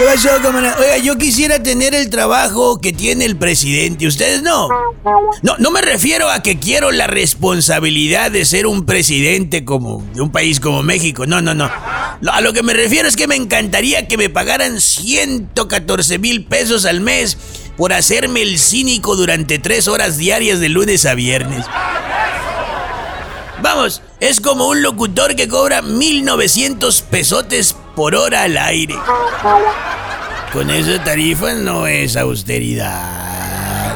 Oiga, yo quisiera tener el trabajo que tiene el presidente. ¿Ustedes no? No, no me refiero a que quiero la responsabilidad de ser un presidente como de un país como México. No, no, no. A lo que me refiero es que me encantaría que me pagaran 114 mil pesos al mes por hacerme el cínico durante tres horas diarias de lunes a viernes. Vamos, es como un locutor que cobra 1900 pesotes por hora al aire. Con esa tarifa no es austeridad.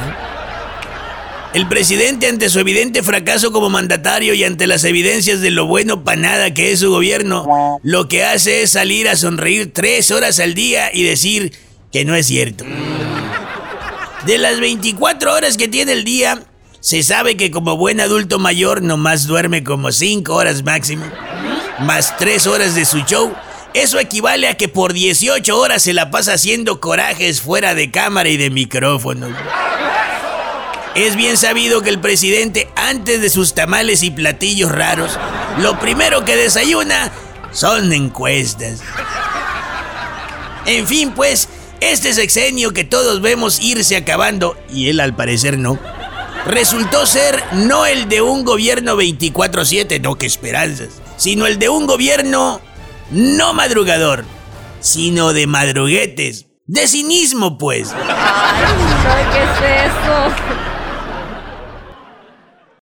El presidente ante su evidente fracaso como mandatario y ante las evidencias de lo bueno para nada que es su gobierno, lo que hace es salir a sonreír tres horas al día y decir que no es cierto. De las 24 horas que tiene el día, se sabe que como buen adulto mayor nomás duerme como 5 horas máximo, más 3 horas de su show. Eso equivale a que por 18 horas se la pasa haciendo corajes fuera de cámara y de micrófono. Es bien sabido que el presidente, antes de sus tamales y platillos raros, lo primero que desayuna son encuestas. En fin, pues, este sexenio que todos vemos irse acabando, y él al parecer no, resultó ser no el de un gobierno 24/7, no que esperanzas, sino el de un gobierno no madrugador, sino de madruguetes, de cinismo pues. Ay, ¿qué es?